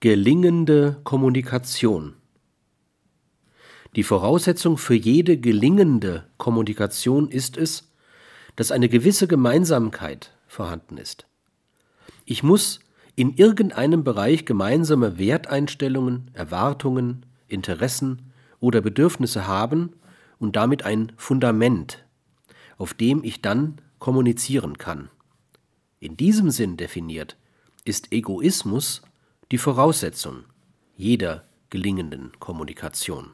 Gelingende Kommunikation. Die Voraussetzung für jede gelingende Kommunikation ist es, dass eine gewisse Gemeinsamkeit vorhanden ist. Ich muss in irgendeinem Bereich gemeinsame Werteinstellungen, Erwartungen, Interessen oder Bedürfnisse haben und damit ein Fundament, auf dem ich dann kommunizieren kann. In diesem Sinn definiert ist Egoismus die Voraussetzung jeder gelingenden Kommunikation.